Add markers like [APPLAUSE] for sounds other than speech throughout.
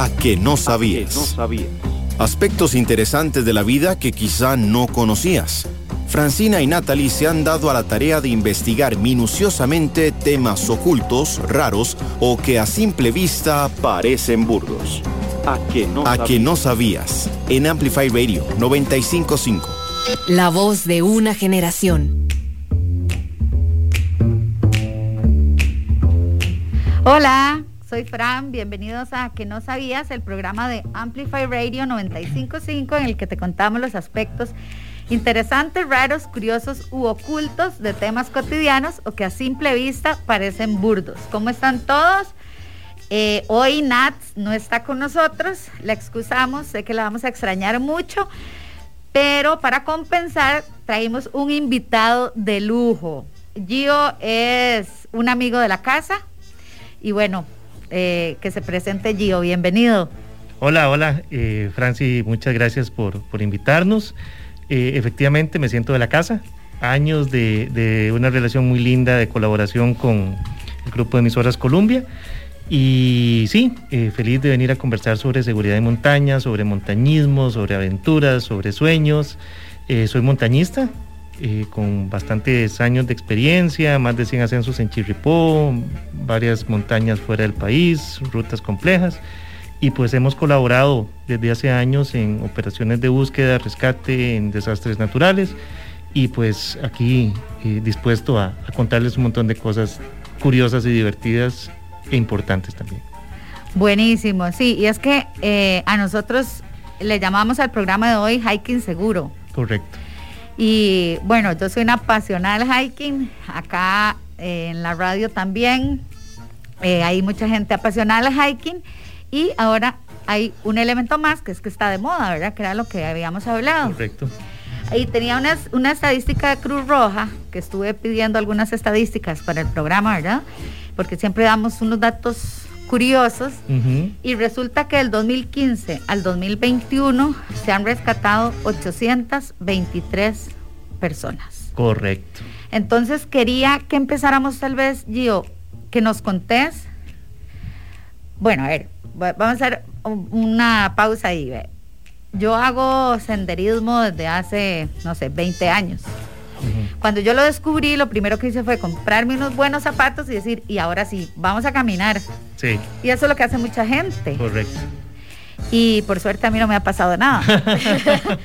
a que no sabías. Aspectos interesantes de la vida que quizá no conocías. Francina y Natalie se han dado a la tarea de investigar minuciosamente temas ocultos, raros o que a simple vista parecen burdos. A que no, a que no sabías. En Amplify Radio 955. La voz de una generación. Hola, soy Fran, bienvenidos a Que no sabías, el programa de Amplify Radio 955 en el que te contamos los aspectos interesantes, raros, curiosos u ocultos de temas cotidianos o que a simple vista parecen burdos. ¿Cómo están todos? Eh, hoy Nat no está con nosotros, la excusamos, sé que la vamos a extrañar mucho, pero para compensar traímos un invitado de lujo. Gio es un amigo de la casa y bueno, eh, que se presente Gio, bienvenido. Hola, hola, eh, Franci, muchas gracias por, por invitarnos. Eh, efectivamente, me siento de la casa, años de, de, una relación muy linda de colaboración con el grupo de emisoras Columbia. Y sí, eh, feliz de venir a conversar sobre seguridad de montaña, sobre montañismo, sobre aventuras, sobre sueños. Soy montañista, eh, con bastantes años de experiencia, más de 100 ascensos en Chirripó, varias montañas fuera del país, rutas complejas. Y pues hemos colaborado desde hace años en operaciones de búsqueda, rescate, en desastres naturales. Y pues aquí eh, dispuesto a, a contarles un montón de cosas curiosas y divertidas e importantes también. Buenísimo, sí, y es que eh, a nosotros le llamamos al programa de hoy Hiking Seguro. Correcto. Y bueno, yo soy una apasionada del hiking, acá eh, en la radio también eh, hay mucha gente apasionada del hiking y ahora hay un elemento más que es que está de moda, ¿verdad? Que era lo que habíamos hablado. Correcto. Y tenía una, una estadística de Cruz Roja, que estuve pidiendo algunas estadísticas para el programa, ¿verdad? Porque siempre damos unos datos curiosos Uh -huh. y resulta que del 2015 al 2021 se han rescatado 823 personas. Correcto. Entonces quería que empezáramos tal vez, Gio, que nos contés. Bueno, a ver, va- vamos a hacer un- una pausa ahí. Yo hago senderismo desde hace, no sé, 20 años. Cuando yo lo descubrí, lo primero que hice fue comprarme unos buenos zapatos y decir, y ahora sí, vamos a caminar. Sí, Y eso es lo que hace mucha gente. correcto. Y por suerte a mí no me ha pasado nada. [LAUGHS] [LAUGHS]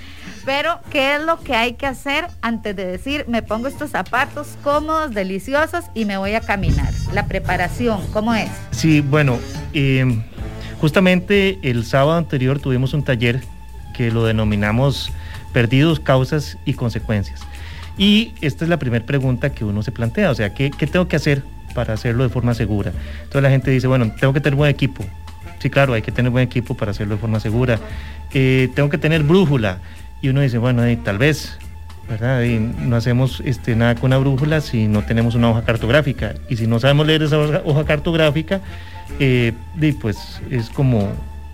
Pero, ¿qué es lo que hay que hacer antes de decir, me pongo estos zapatos cómodos, deliciosos y me voy a caminar? La preparación, ¿cómo es? Sí, bueno, eh, justamente el sábado anterior tuvimos un taller que lo denominamos Perdidos, Causas y Consecuencias. Y esta es la primera pregunta que uno se plantea, o sea, ¿qué, qué tengo que hacer para hacerlo de forma segura? Entonces la gente dice, bueno, tengo que tener buen equipo. Sí, claro, hay que tener buen equipo para hacerlo de forma segura. Eh, tengo que tener brújula. Y uno dice, bueno, tal vez, ¿verdad? No hacemos este, nada con una brújula si no tenemos una hoja cartográfica. Y si no sabemos leer esa hoja, cartográfica, eh, pues es como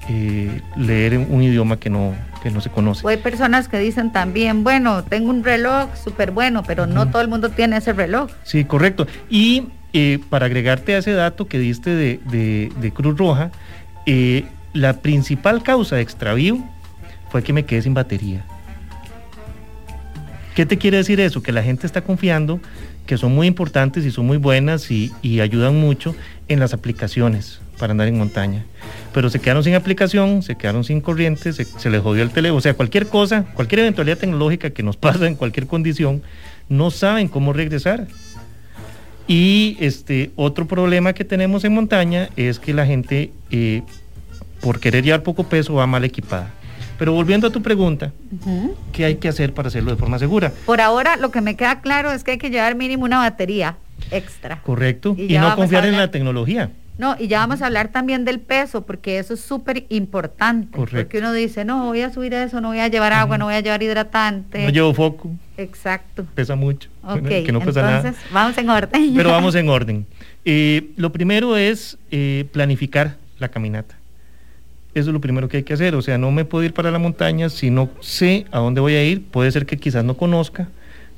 eh, leer un idioma que no, que no se conoce. O hay personas que dicen también, bueno, tengo un reloj súper bueno, pero no todo el mundo tiene ese reloj. Sí, correcto. Y eh, para agregarte a ese dato que diste de, de- de Cruz Roja, eh, la principal causa de extravío fue que me quedé sin batería. ¿Qué te quiere decir eso? Que la gente está confiando que son muy importantes y son muy buenas y, y ayudan mucho en las aplicaciones para andar en montaña. Pero se quedaron sin aplicación, se quedaron sin corriente, se, se les jodió el teléfono. O sea, cualquier cosa, cualquier eventualidad tecnológica que nos [LAUGHS] pasa en cualquier condición, no saben cómo regresar. Y este otro problema que tenemos en montaña es que la gente, eh, por querer llevar poco peso, va mal equipada. Pero volviendo a tu pregunta. ¿qué hay que hacer para hacerlo de forma segura? Por ahora, lo que me queda claro es que hay que llevar mínimo una batería extra. Correcto. Y no confiar en la tecnología. No, y ya vamos a hablar también del peso, porque eso es súper importante. Correcto. Porque uno dice, no, voy a subir eso, no voy a llevar agua, no voy a llevar hidratante. No llevo foco, Exacto. pesa mucho. Ok, que no pesa entonces nada. vamos en orden. Pero vamos en [LAUGHS] orden. Eh, lo primero es eh, planificar la caminata. Eso es lo primero que hay que hacer. O sea, no me puedo ir para la montaña si no sé a dónde voy a ir. Puede ser que quizás no conozca,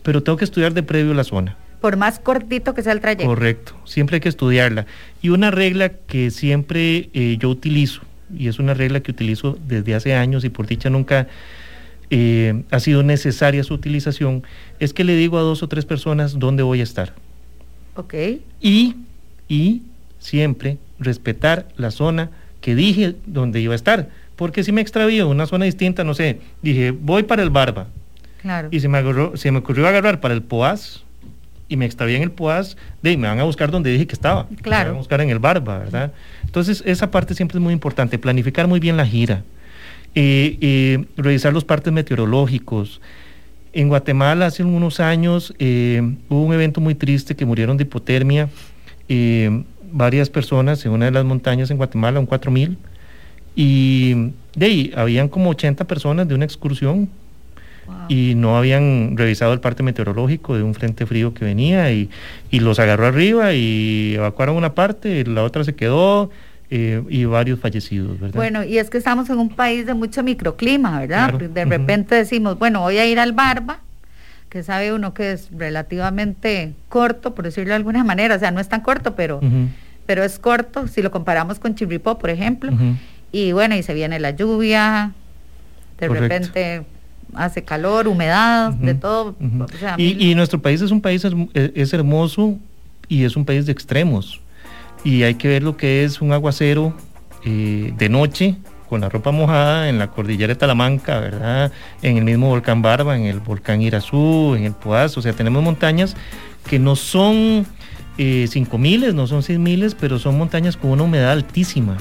pero tengo que estudiar de previo la zona. Por más cortito que sea el trayecto. Correcto, siempre hay que estudiarla. Y una regla que siempre eh, yo utilizo y es una regla que utilizo desde hace años y por dicha nunca eh, ha sido necesaria su utilización, es que le digo a dos o tres personas dónde voy a estar. Ok. Y, y siempre respetar la zona que dije donde iba a estar. Porque si me extravío en una zona distinta, no sé, dije, voy para el Barba. Claro. Y se me, agarró, se me ocurrió agarrar para el Poaz y me extravié en el Poaz, de me van a buscar donde dije que estaba. Claro. Me van a buscar en el Barba, ¿verdad? Entonces, esa parte siempre es muy importante, planificar muy bien la gira, eh, eh, revisar los partes meteorológicos. En Guatemala hace unos años eh, hubo un evento muy triste que murieron de hipotermia varias personas en una de las montañas en Guatemala, un 4000, y de ahí habían como 80 personas de una excursión y no habían revisado el parte meteorológico de un frente frío que venía y, los agarró arriba y evacuaron una parte, la otra se quedó. Eh, y varios fallecidos, ¿verdad? Bueno, y es que estamos en un país de mucho microclima, ¿verdad? De repente decimos, bueno, voy a ir al Barba, que sabe uno que es relativamente corto, por decirlo de alguna manera, o sea, no es tan corto, pero, pero es corto si lo comparamos con Chirripó, por ejemplo. Y bueno, y se viene la lluvia, de repente hace calor, humedad, de todo. y, nuestro país es un país es, hermoso y es un país de extremos. Y hay que ver lo que es un aguacero eh, de noche con la ropa mojada en la cordillera de Talamanca, ¿verdad? En el mismo volcán Barba, en el volcán Irazú, en el Poaz. O sea, tenemos montañas que no son eh, cinco miles, no son seis miles, pero son montañas con una humedad altísima.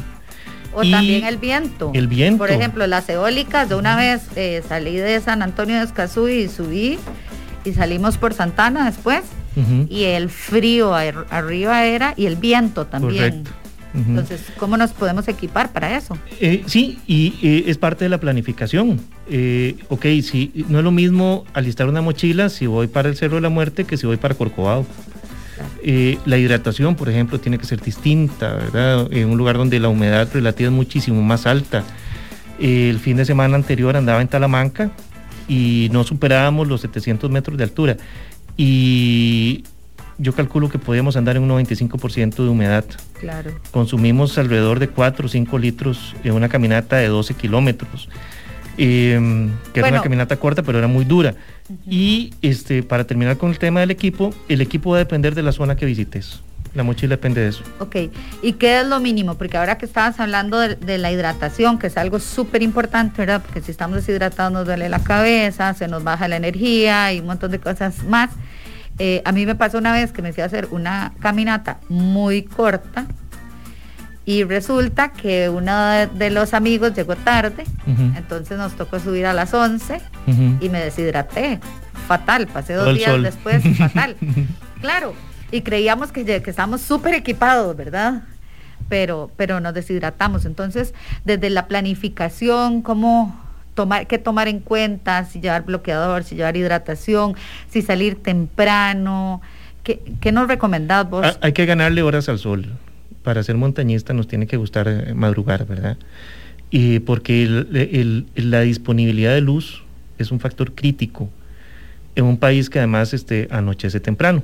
O también el viento. El viento. Por ejemplo, las eólicas, de una vez eh, salí de San Antonio de Escazú y subí y salimos por Santana después. Y el frío arriba era y el viento también. Entonces, ¿cómo nos podemos equipar para eso? Eh, sí, y eh, es parte de la planificación. ok, sí, no es lo mismo alistar una mochila si voy para el Cerro de la Muerte que si voy para Corcovado. Eh, la hidratación, por ejemplo, tiene que ser distinta, ¿verdad? En un lugar donde la humedad relativa es muchísimo más alta. Eh, el fin de semana anterior andaba en Talamanca y no superábamos los 700 metros de altura. Y yo calculo que podíamos andar en un 95% de humedad. Claro. Consumimos alrededor de 4 o 5 litros en una caminata de 12 kilómetros. Em, que era una caminata corta, pero era muy dura. Y este, para terminar con el tema del equipo, el equipo va a depender de la zona que visites. La mochila depende de eso. Ok, ¿y qué es lo mínimo? Porque ahora que estabas hablando de, la hidratación, que es algo súper importante, ¿verdad? Porque si estamos deshidratados nos duele la cabeza, se nos baja la energía y un montón de cosas más. Eh, a mí me pasó una vez que me fui a hacer una caminata muy corta, y resulta que uno de los amigos llegó tarde, entonces nos tocó subir a las 11 y me deshidraté. Fatal, pasé dos días después, fatal. [LAUGHS] Claro, y creíamos que, que estábamos súper equipados, ¿verdad? Pero, pero nos deshidratamos. Entonces, desde la planificación, cómo tomar, qué tomar en cuenta, si llevar bloqueador, si llevar hidratación, si salir temprano, ¿qué, qué nos recomendás vos? Ah, hay que ganarle horas al sol para ser montañista nos tiene que gustar eh, madrugar, ¿verdad? Y porque la disponibilidad de luz es un factor crítico en un país que además este, anochece temprano.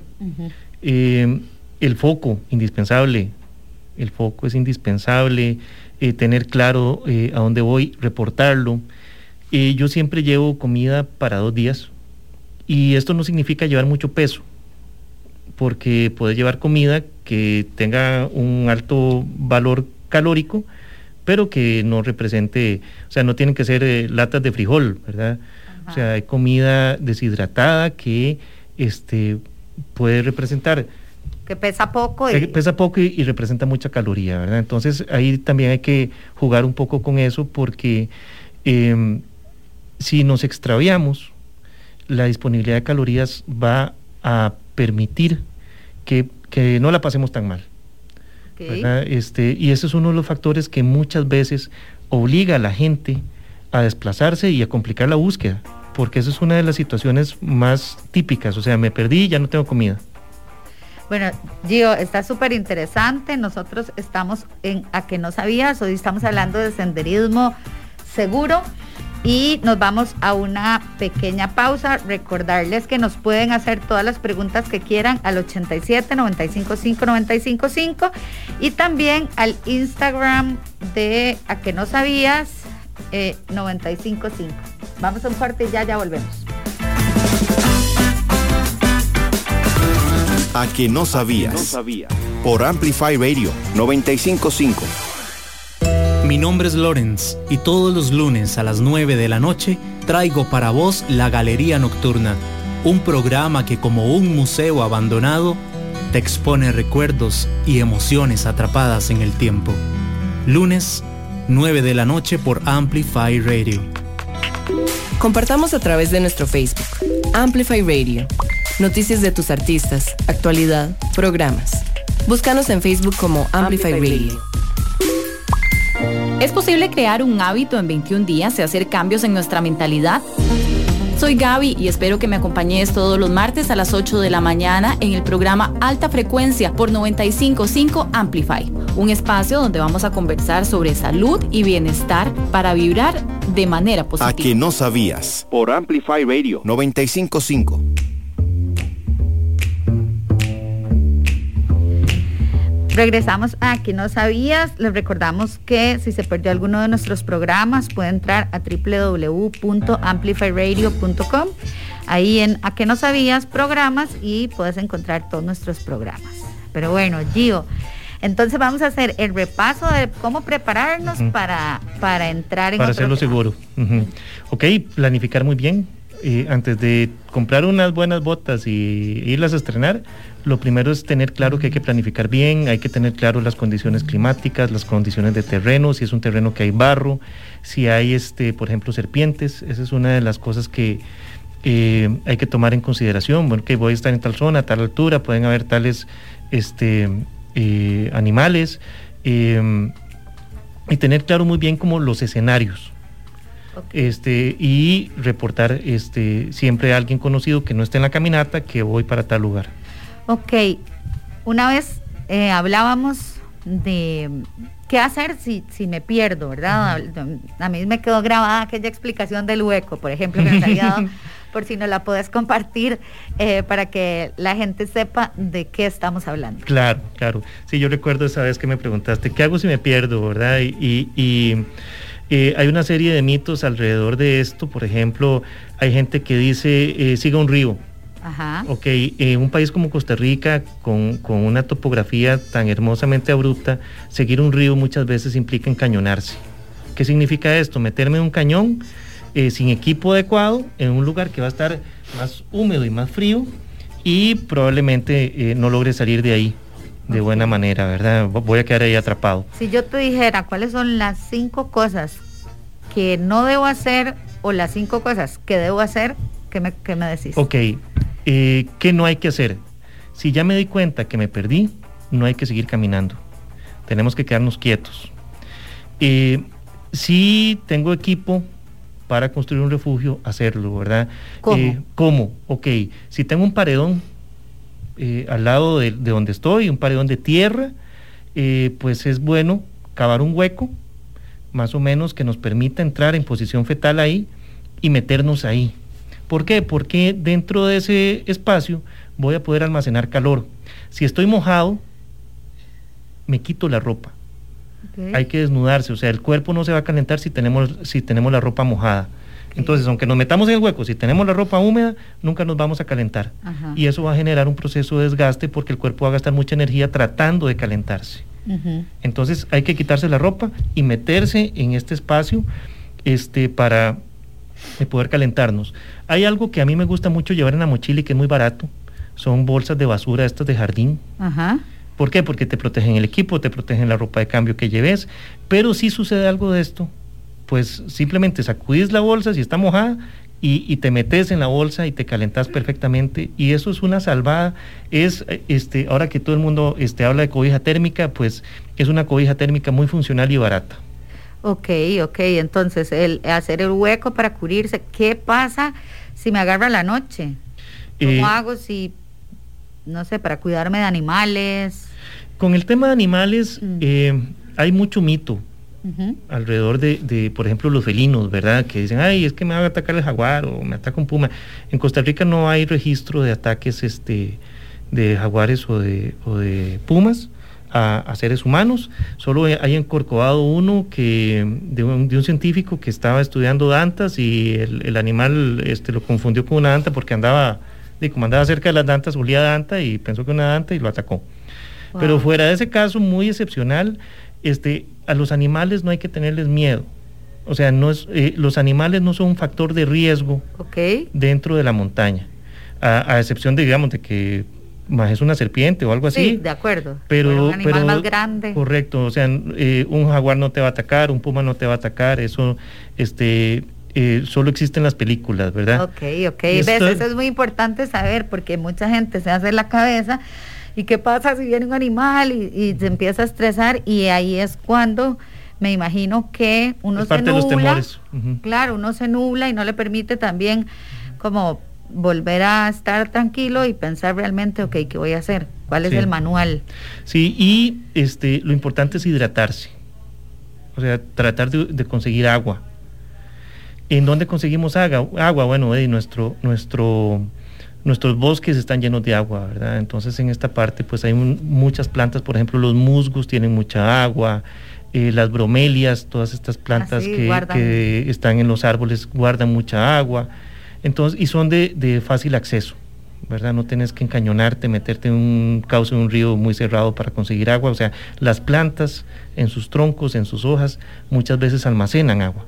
Eh, el foco, indispensable. El foco es indispensable, eh, tener claro a dónde voy, reportarlo. yo siempre llevo comida para dos días y esto no significa llevar mucho peso porque puede llevar comida que tenga un alto valor calórico, pero que no represente, o sea, no tienen que ser eh, latas de frijol, ¿verdad? O sea, hay comida deshidratada que este, puede representar... Que pesa poco. Y... pesa poco y, representa mucha caloría, ¿verdad? Entonces ahí también hay que jugar un poco con eso porque em, si nos extraviamos, la disponibilidad de calorías va a permitir que, no la pasemos tan mal. Este, y ese es uno de los factores que muchas veces obliga a la gente a desplazarse y a complicar la búsqueda, porque esa es una de las situaciones más típicas, o sea, me perdí ya no tengo comida. Bueno, Gio, está súper interesante. Nosotros estamos en A que no sabías, hoy estamos hablando de senderismo seguro Y nos vamos a una pequeña pausa. Recordarles que nos pueden hacer todas las preguntas que quieran al 87 955 955 y también al Instagram de A que no sabías eh, 955. Vamos a un corte y ya, ya volvemos. A que no sabías. Por Amplify Radio 955. Mi nombre es Lorenz y todos los lunes a las 9 de la noche traigo para vos La Galería Nocturna, un programa que como un museo abandonado te expone recuerdos y emociones atrapadas en el tiempo. Lunes, 9 de la noche por Amplify Radio. Compartamos a través de nuestro Facebook, Amplify Radio. Noticias de tus artistas, actualidad, programas. Búscanos en Facebook como Amplify, Radio. ¿Es posible crear un hábito en 21 días y hacer cambios en nuestra mentalidad? Soy Gaby y espero que me acompañes todos los martes a las 8 de la mañana en el programa Alta Frecuencia por 955 Amplify, un espacio donde vamos a conversar sobre salud y bienestar para vibrar de manera positiva. A que no sabías. Por Amplify Radio 955. Regresamos a que no sabías. Les recordamos que si se perdió alguno de nuestros programas, puede entrar a www.amplifyradio.com. Ahí en A que no sabías programas y puedes encontrar todos nuestros programas. Pero bueno, Gio, entonces vamos a hacer el repaso de cómo prepararnos para, para entrar en Para hacerlo seguro. Ok, planificar muy bien. Eh, antes de comprar unas buenas botas y irlas a estrenar, lo primero es tener claro que hay que planificar bien, hay que tener claro las condiciones climáticas, las condiciones de terreno, si es un terreno que hay barro, si hay, este, por ejemplo, serpientes. Esa es una de las cosas que eh, hay que tomar en consideración. Bueno, que voy a estar en tal zona, a tal altura, pueden haber tales este, eh, animales. y tener claro muy bien como los escenarios este, y reportar este, siempre a alguien conocido que no esté en la caminata que voy para tal lugar. Ok, una vez eh, hablábamos de qué hacer si, si me pierdo, ¿verdad? A mí me quedó grabada aquella explicación del hueco, por ejemplo, que nos había dado, [LAUGHS] por si no la puedes compartir eh, para que la gente sepa de qué estamos hablando. Claro, claro. Sí, yo recuerdo esa vez que me preguntaste, ¿qué hago si me pierdo, verdad? y, y eh, hay una serie de mitos alrededor de esto, por ejemplo, hay gente que dice, eh, siga un río. Ajá. Ok, en un país como Costa Rica, con, una topografía tan hermosamente abrupta, seguir un río muchas veces implica encañonarse. ¿Qué significa esto? Meterme en un cañón eh, sin equipo adecuado, en un lugar que va a estar más húmedo y más frío, y probablemente no logre salir de ahí de buena manera, ¿verdad? Voy a quedar ahí atrapado. Si yo te dijera cuáles son las cinco cosas que no debo hacer o las cinco cosas que debo hacer, ¿qué me, qué me decís? Ok, eh, ¿qué no hay que hacer? Si ya me di cuenta que me perdí, no hay que seguir caminando. Tenemos que quedarnos quietos. Eh, si tengo equipo para construir un refugio, hacerlo, ¿verdad? ¿Cómo? Eh, ¿Cómo? Ok, si tengo un paredón, al lado de, donde estoy, un paredón de tierra, pues es bueno cavar un hueco, más o menos que nos permita entrar en posición fetal ahí y meternos ahí. ¿Por qué? Porque dentro de ese espacio voy a poder almacenar calor. Si estoy mojado, me quito la ropa. Hay que desnudarse, o sea, el cuerpo no se va a calentar si tenemos, si tenemos la ropa mojada. Entonces, aunque nos metamos en el hueco, si tenemos la ropa húmeda, nunca nos vamos a calentar. Y eso va a generar un proceso de desgaste porque el cuerpo va a gastar mucha energía tratando de calentarse. Entonces, hay que quitarse la ropa y meterse en este espacio este, para poder calentarnos. Hay algo que a mí me gusta mucho llevar en la mochila y que es muy barato. Son bolsas de basura estas de jardín. ¿Por qué? Porque te protegen el equipo, te protegen la ropa de cambio que lleves. Pero si sucede algo de esto, pues simplemente sacudís la bolsa si está mojada y, te metes en la bolsa y te calentas perfectamente y eso es una salvada es este ahora que todo el mundo este habla de cobija térmica pues es una cobija térmica muy funcional y barata Ok, ok, entonces el hacer el hueco para cubrirse, ¿qué pasa si me agarra la noche? ¿Cómo eh, hago si, no sé, para cuidarme de animales? Con el tema de animales mm. eh, hay mucho mito alrededor de, por ejemplo, los felinos, ¿verdad? Que dicen, ay, es que me va a atacar el jaguar o me ataca un puma. En Costa Rica no hay registro de ataques este, de jaguares o de, de pumas. A, seres humanos. Solo hay en Corcovado uno que, de un, científico que estaba estudiando dantas y el, animal este, lo confundió con una danta porque andaba, de, como andaba cerca de las dantas, olía danta y pensó que una danta y lo atacó. Pero fuera de ese caso muy excepcional, este, a los animales no hay que tenerles miedo. O sea, no es, eh, los animales no son un factor de riesgo dentro de la montaña, a, excepción de, digamos, de que más es una serpiente o algo así. Sí, de acuerdo. Pero, un animal más grande. Correcto, o sea, eh, un jaguar no te va a atacar, un puma no te va a atacar, eso, este, eh, solo existen las películas, ¿verdad? Ok, ok. Eso es muy importante saber porque mucha gente se hace la cabeza ¿Y qué pasa si viene un animal y, se empieza a estresar? Y ahí es cuando me imagino que uno se nubla. Claro, uno se nubla y no le permite también como volver a estar tranquilo y pensar realmente, ok, ¿qué voy a hacer? ¿Cuál es el manual? Sí, y este, lo importante es hidratarse. O sea, tratar de, conseguir agua. ¿En dónde conseguimos agua? Agua, bueno, eh, nuestro, nuestro nuestros bosques están llenos de agua, ¿verdad? Entonces en esta parte pues hay muchas plantas, por ejemplo los musgos tienen mucha agua, eh, las bromelias, todas estas plantas ah, que, están en los árboles guardan mucha agua, entonces y son de, fácil acceso. ¿verdad? No tienes que encañonarte, meterte en un cauce, en un río muy cerrado para conseguir agua. O sea, las plantas en sus troncos, en sus hojas, muchas veces almacenan agua.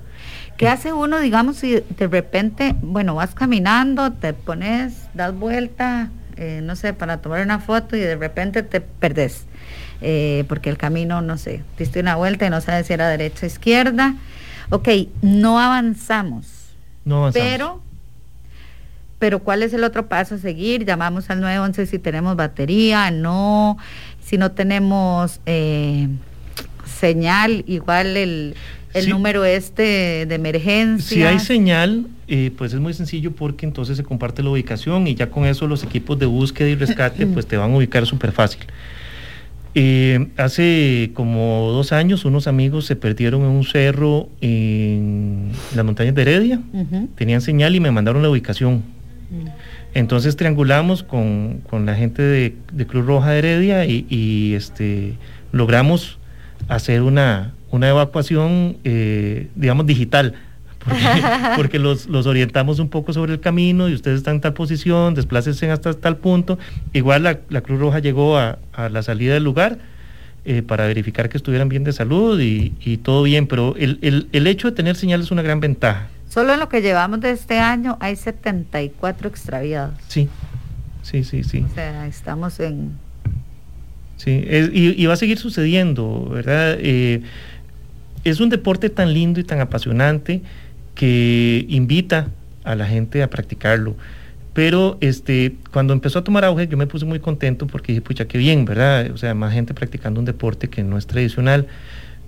¿Qué hace uno, digamos, si de repente, bueno, vas caminando, te pones, das vuelta, eh, no sé, para tomar una foto y de repente te perdés? Eh, porque el camino, no sé, diste una vuelta y no sabes si era derecha o izquierda. Ok, no avanzamos. No avanzamos. Pero, pero ¿cuál es el otro paso a seguir? Llamamos al 911 si tenemos batería, no, si no tenemos eh, señal, igual el el número este de emergencia. Si hay señal, eh, pues es muy sencillo porque entonces se comparte la ubicación y ya con eso los equipos de búsqueda y rescate pues te van a ubicar súper fácil. Eh, hace como dos años unos amigos se perdieron en un cerro en las montañas de Heredia, tenían señal y me mandaron la ubicación. Entonces triangulamos con, la gente de, Cruz Roja de Heredia y este, logramos hacer una, una evacuación, eh, digamos, digital, porque, [LAUGHS] los, orientamos un poco sobre el camino y ustedes están en tal posición, desplácense hasta tal punto. Igual la, Cruz Roja llegó a, la salida del lugar eh, para verificar que estuvieran bien de salud y, todo bien, pero el, el, hecho de tener señal es una gran ventaja. Solo en lo que llevamos de este año hay 74 extraviados. Sí, sí, sí, sí. O sea, estamos en... Sí, y, va a seguir sucediendo, ¿verdad? Eh, es un deporte tan lindo y tan apasionante que invita a la gente a practicarlo. Pero este, cuando empezó a tomar auge, yo me puse muy contento porque dije, pucha, qué bien, ¿verdad? O sea, más gente practicando un deporte que no es tradicional.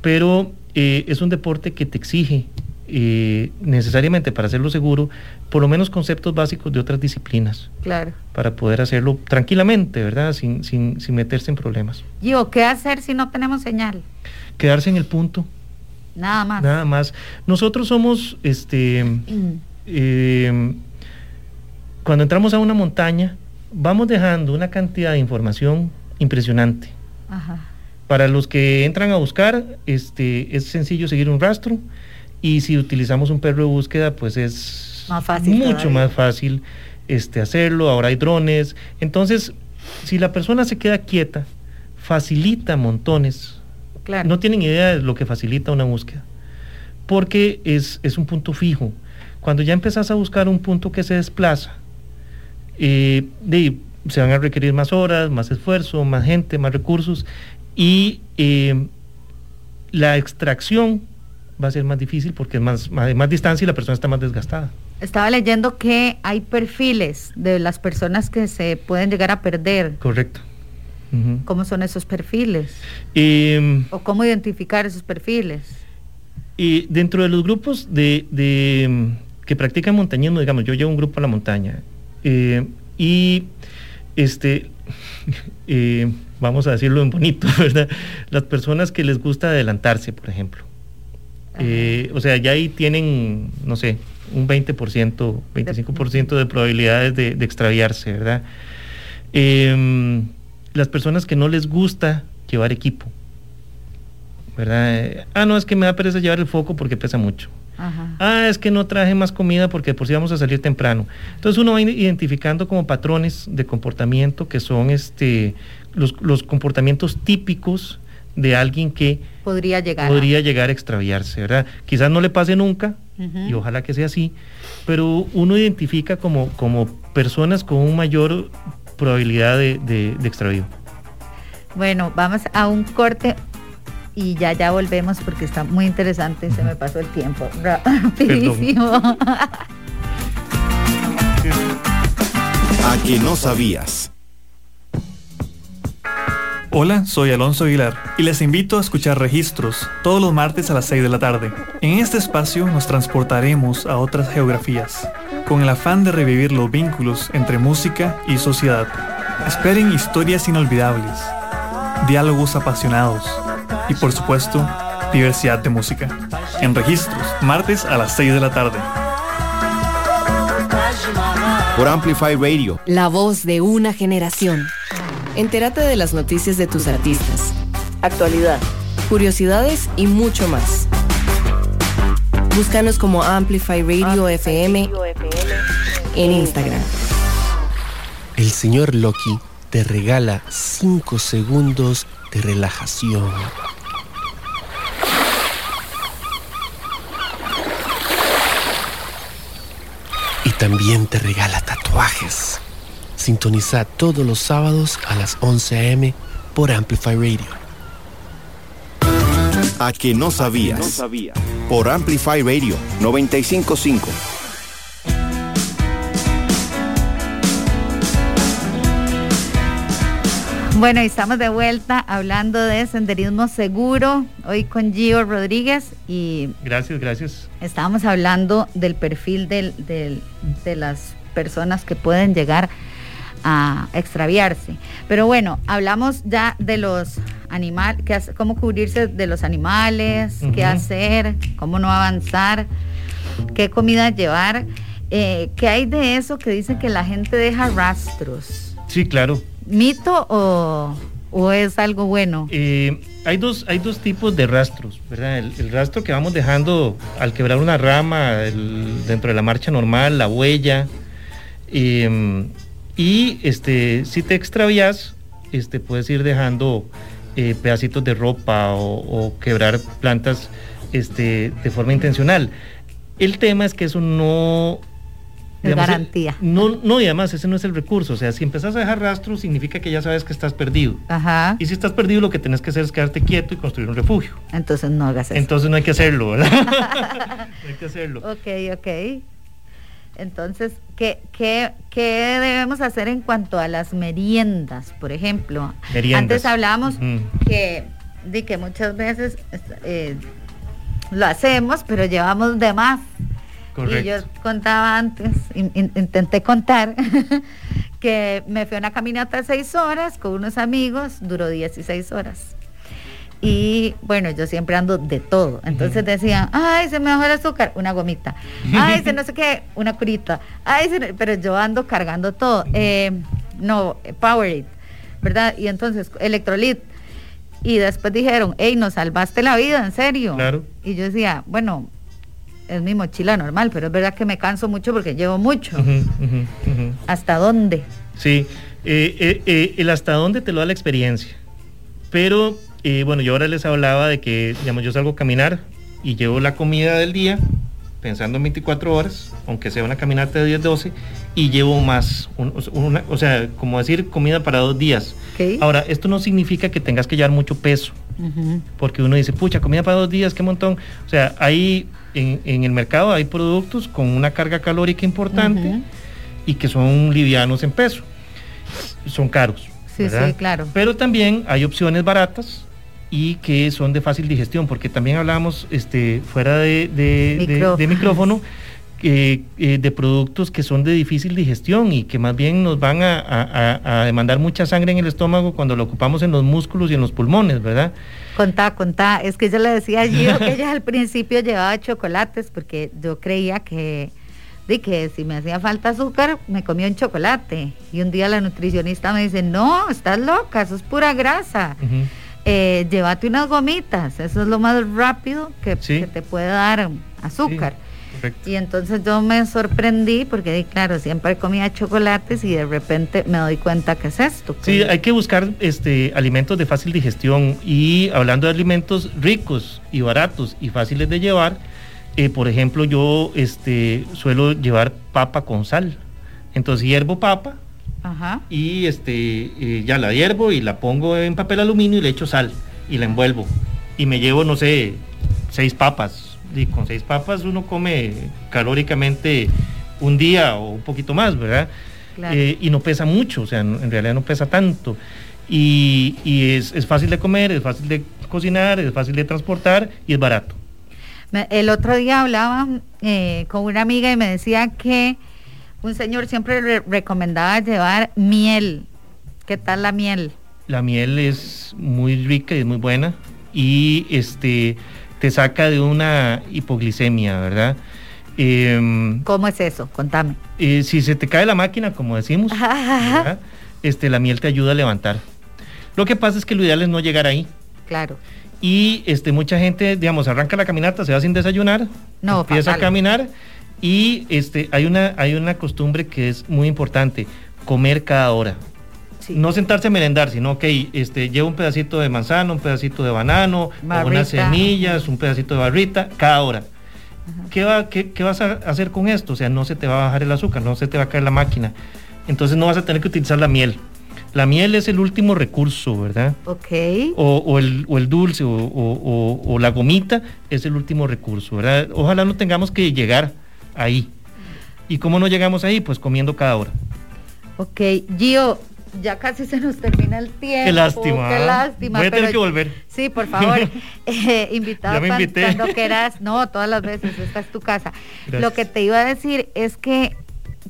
Pero eh, es un deporte que te exige eh, necesariamente para hacerlo seguro, por lo menos conceptos básicos de otras disciplinas. Claro. Para poder hacerlo tranquilamente, ¿verdad? Sin, sin, sin meterse en problemas. ¿Y ¿qué hacer si no tenemos señal? Quedarse en el punto Nada más. Nada más. Nosotros somos, este, mm. em, cuando entramos a una montaña, vamos dejando una cantidad de información impresionante. Para los que entran a buscar, este, es sencillo seguir un rastro y si utilizamos un perro de búsqueda, pues es mucho más fácil este, hacerlo. Ahora hay drones. Entonces, si la persona se queda quieta, facilita montones no tienen idea de lo que facilita una búsqueda, porque es, un punto fijo. Cuando ya empezás a buscar un punto que se desplaza, eh, se van a requerir más horas, más esfuerzo, más gente, más recursos y eh, la extracción va a ser más difícil porque es más, más, más, distancia y la persona está más desgastada. Estaba leyendo que hay perfiles de las personas que se pueden llegar a perder. Correcto. ¿Cómo son esos perfiles? ¿O cómo identificar esos perfiles? Y dentro de los grupos de, em, que practican montañismo, digamos, yo llevo un grupo a la montaña eh, y este, [LAUGHS] eh, vamos a decirlo en bonito, [LAUGHS] ¿verdad? Las personas que les gusta adelantarse, por ejemplo. Eh, o sea, ya ahí tienen, no sé, un 20%, 25% de probabilidades de, extraviarse, ¿verdad? Em, las personas que no les gusta llevar equipo, ¿verdad? Ah, no, es que me da pereza llevar el foco porque pesa mucho. Ah, es que no traje más comida porque por si vamos a salir temprano. Entonces uno va identificando como patrones de comportamiento que son este, los, comportamientos típicos de alguien que podría llegar, podría a... llegar a extraviarse, ¿verdad? Quizás no le pase nunca, y ojalá que sea así, pero uno identifica como, como personas con una mayor probabilidad de, de, de extravío. Bueno, vamos a un corte y ya ya volvemos porque está muy interesante, se me pasó el tiempo rapidísimo. [LAUGHS] A que no sabías. Hola, soy Alonso Aguilar y les invito a escuchar Registros todos los martes a las 6 de la tarde. En este espacio nos transportaremos a otras geografías, con el afán de revivir los vínculos entre música y sociedad. Esperen historias inolvidables, diálogos apasionados y por supuesto, diversidad de música. En registros, martes a las 6 de la tarde. Por Amplify Radio. La voz de una generación. Entérate de las noticias de tus artistas, actualidad, curiosidades y mucho más. Búscanos como Amplify Radio FM en Instagram. El señor Loki te regala 5 segundos de relajación. Y también te regala tatuajes. Sintoniza todos los sábados a las 11 a.m. por Amplify Radio. A que no sabías. No sabía. Por Amplify Radio 955. Bueno, estamos de vuelta hablando de senderismo seguro, hoy con Gio Rodríguez y... Gracias, gracias. Estábamos hablando del perfil del, de las personas que pueden llegar a extraviarse. Pero bueno, hablamos ya de los animales, cómo cubrirse de los animales, qué hacer, cómo no avanzar, qué comida llevar. Eh, ¿Qué hay de eso que dice que la gente deja rastros? Sí, claro. ¿Mito o, es algo bueno? Eh, hay, dos, hay dos tipos de rastros, ¿verdad? El, rastro que vamos dejando al quebrar una rama dentro de la marcha normal, la huella. Em, y este, si te extravías, este, puedes ir dejando eh, pedacitos de ropa o, quebrar plantas este, de forma intencional. El tema es que eso no garantía. No, no, y además ese no es el recurso. O sea, si empezás a dejar rastros, significa que ya sabes que estás perdido. Ajá. Y si estás perdido, lo que tienes que hacer es quedarte quieto y construir un refugio. Entonces no hagas eso. Entonces no hay que hacerlo, ¿verdad? [LAUGHS] no hay que hacerlo. Ok, ok. Entonces, ¿qué, qué, qué debemos hacer en cuanto a las meriendas, por ejemplo? Antes hablábamos que, de que muchas veces eh, lo hacemos, pero llevamos de más. Y yo contaba antes, intenté contar, [LAUGHS] que me fui a una caminata de seis horas con unos amigos, duró 16 horas. Y bueno, yo siempre ando de todo. Entonces decían, ay, se me bajó el azúcar, una gomita. Ay, se no sé qué, una curita. Ay, pero yo ando cargando todo. Eh, no, Powerade, ¿verdad? Y entonces, Electrolit. Y después dijeron, hey, nos salvaste la vida, en serio. Claro. Y yo decía, bueno, es mi mochila normal, pero es verdad que me canso mucho porque llevo mucho. ¿Hasta dónde? Sí, eh, eh, eh, el hasta dónde te lo da la experiencia. Pero bueno, yo ahora les hablaba de que, digamos, yo salgo a caminar y llevo la comida del día, pensando en 24 horas, aunque sea una caminata de 10-12, y llevo más, o sea, como decir, comida para dos días. Ahora, esto no significa que tengas que llevar mucho peso, porque uno dice, pucha, comida para dos días, qué montón. O sea, hay en, el mercado hay productos con una carga calórica importante y que son livianos en peso. Son caros. Sí, sí, claro. Pero también hay opciones baratas y que son de fácil digestión, porque también hablábamos este, fuera de, de, micrófono eh, de productos que son de difícil digestión y que más bien nos van a, demandar mucha sangre en el estómago cuando lo ocupamos en los músculos y en los pulmones, ¿verdad? Contá, contá. Es que yo le decía a Gio que ella al principio llevaba chocolates porque yo creía que, de que si me hacía falta azúcar, me comía un chocolate. Y un día la nutricionista me dice, no, estás loca, eso es pura grasa. Eh, llévate unas gomitas, eso es lo más rápido que, te puede dar azúcar. y entonces yo me sorprendí porque, claro, siempre comía chocolates y de repente me doy cuenta que es esto. Sí, hay que buscar este, alimentos de fácil digestión y hablando de alimentos ricos y baratos y fáciles de llevar, eh, por ejemplo, yo este, suelo llevar papa con sal. Entonces hiervo papa, y este, ya la hiervo y la pongo en papel aluminio y le echo sal y la envuelvo. Y me llevo, no sé, seis papas. Y con seis papas uno come calóricamente un día o un poquito más, ¿verdad? Eh, y no pesa mucho, o sea, en realidad no pesa tanto. Y, es, fácil de comer, es fácil de cocinar, es fácil de transportar y es barato. El otro día hablaba eh, con una amiga y me decía que un señor siempre recomendaba llevar miel. ¿Qué tal la miel? La miel es muy rica y es muy buena y este te saca de una hipoglicemia, ¿verdad? Em, ¿Cómo es eso? Contame. Eh, si se te cae la máquina, como decimos, este, la miel te ayuda a levantar. Lo que pasa es que lo ideal es no llegar ahí. Claro. Y este, mucha gente, digamos, arranca la caminata, se va sin desayunar, no, empieza a caminar y este, hay, una, hay una costumbre que es muy importante, comer cada hora. No sentarse a merendar, sino que este, lleva un pedacito de manzana, un pedacito de banano, unas semillas, un pedacito de barrita, cada hora. ¿Qué, va, qué, vas a hacer con esto? O sea, no se te va a bajar el azúcar, no se te va a caer la máquina. Entonces no vas a tener que utilizar la miel. La miel es el último recurso, ¿verdad? Ok. O, el, dulce o, o, la gomita es el último recurso, ¿verdad? Ojalá no tengamos que llegar ahí. ¿Y cómo no llegamos ahí? Pues comiendo cada hora. Ok, Gio, ya casi se nos termina el tiempo. Qué lástima. Qué ¿ah? lástima. Voy a tener que volver. Sí, por favor. [LAUGHS] eh, invitado cuando quieras. No, todas las veces, esta es tu casa. Lo que te iba a decir es que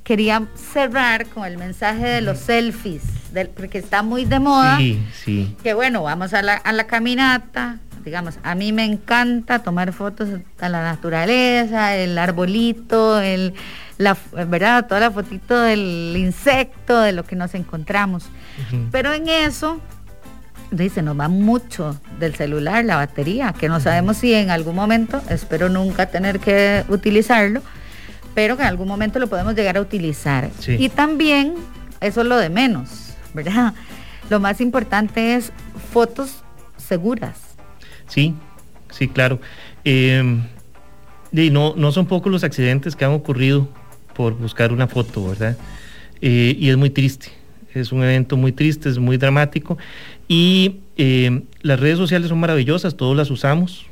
quería cerrar con el mensaje de los selfies, del, porque está muy de moda. Sí, sí. Que bueno, vamos a la, a la caminata, digamos, a mí me encanta tomar fotos a la naturaleza, el arbolito, el, la, ¿verdad? Toda la fotito del insecto, de lo que nos encontramos. Pero en eso, dice, nos va mucho del celular, la batería, que no sabemos si en algún momento, espero nunca tener que utilizarlo, pero que en algún momento lo podemos llegar a utilizar. Y también, eso es lo de menos, ¿verdad? Lo más importante es fotos seguras Sí, sí, claro. Em, y no, no son pocos los accidentes que han ocurrido por buscar una foto, ¿verdad? Eh, y es muy triste, es un evento muy triste, es muy dramático. Y em, las redes sociales son maravillosas, todos las usamos,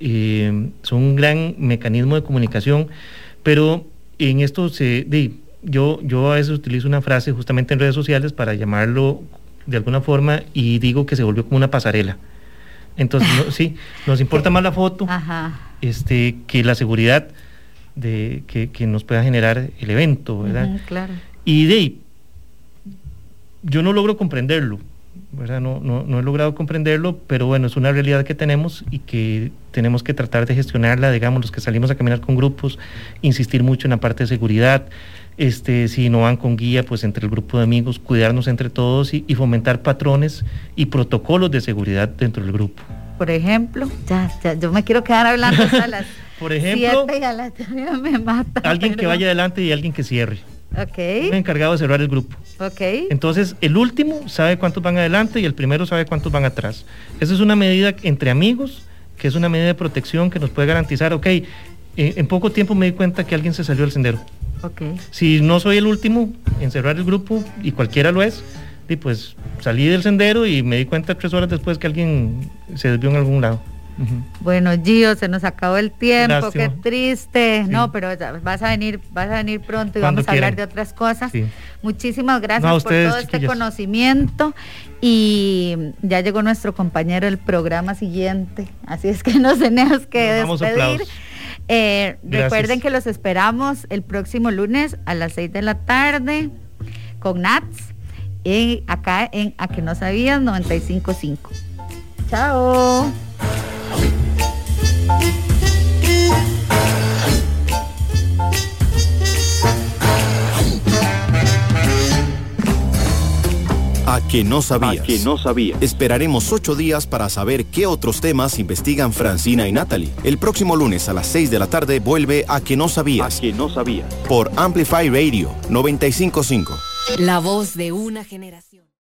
em, son un gran mecanismo de comunicación, pero en esto se, yo, yo a veces utilizo una frase justamente en redes sociales para llamarlo de alguna forma y digo que se volvió como una pasarela. Entonces, sí, nos importa más la foto Este, que la seguridad de que, nos pueda generar el evento, ¿verdad? claro. Y de yo no logro comprenderlo, ¿verdad? No, no, no, he logrado comprenderlo, pero bueno, es una realidad que tenemos y que tenemos que tratar de gestionarla, digamos, los que salimos a caminar con grupos, insistir mucho en la parte de seguridad, este, si no van con guía, pues entre el grupo de amigos, cuidarnos entre todos y, fomentar patrones y protocolos de seguridad dentro del grupo. Por ejemplo, ya, ya yo me quiero quedar hablando hasta las [LAUGHS] Por ejemplo, me mata. Alguien que vaya adelante y alguien que cierre. Ok. Un encargado de cerrar el grupo. Entonces, el último sabe cuántos van adelante y el primero sabe cuántos van atrás. Esa es una medida entre amigos, que es una medida de protección que nos puede garantizar, ok, eh, en poco tiempo me di cuenta que alguien se salió del sendero. Si no soy el último en cerrar el grupo, y cualquiera lo es, y pues salí del sendero y me di cuenta tres horas después que alguien se desvió en algún lado. Bueno, Gio, se nos acabó el tiempo, qué triste. No, pero vas a venir, vas a venir pronto y vamos a hablar de otras cosas. Muchísimas gracias por todo este conocimiento. Y ya llegó nuestro compañero el programa siguiente, así es que [LAUGHS] nos tenemos que despedir. Eh, recuerden que los esperamos el próximo lunes a las 6 de la tarde con Nats y acá en A que no sabías 95.5. Chao. A que no sabías. que no sabía. Esperaremos ocho días para saber qué otros temas investigan Francina y Natalie. El próximo lunes a las 6 de la tarde vuelve A que no sabías. A que no sabías. Por Amplify Radio 955. La voz de una generación.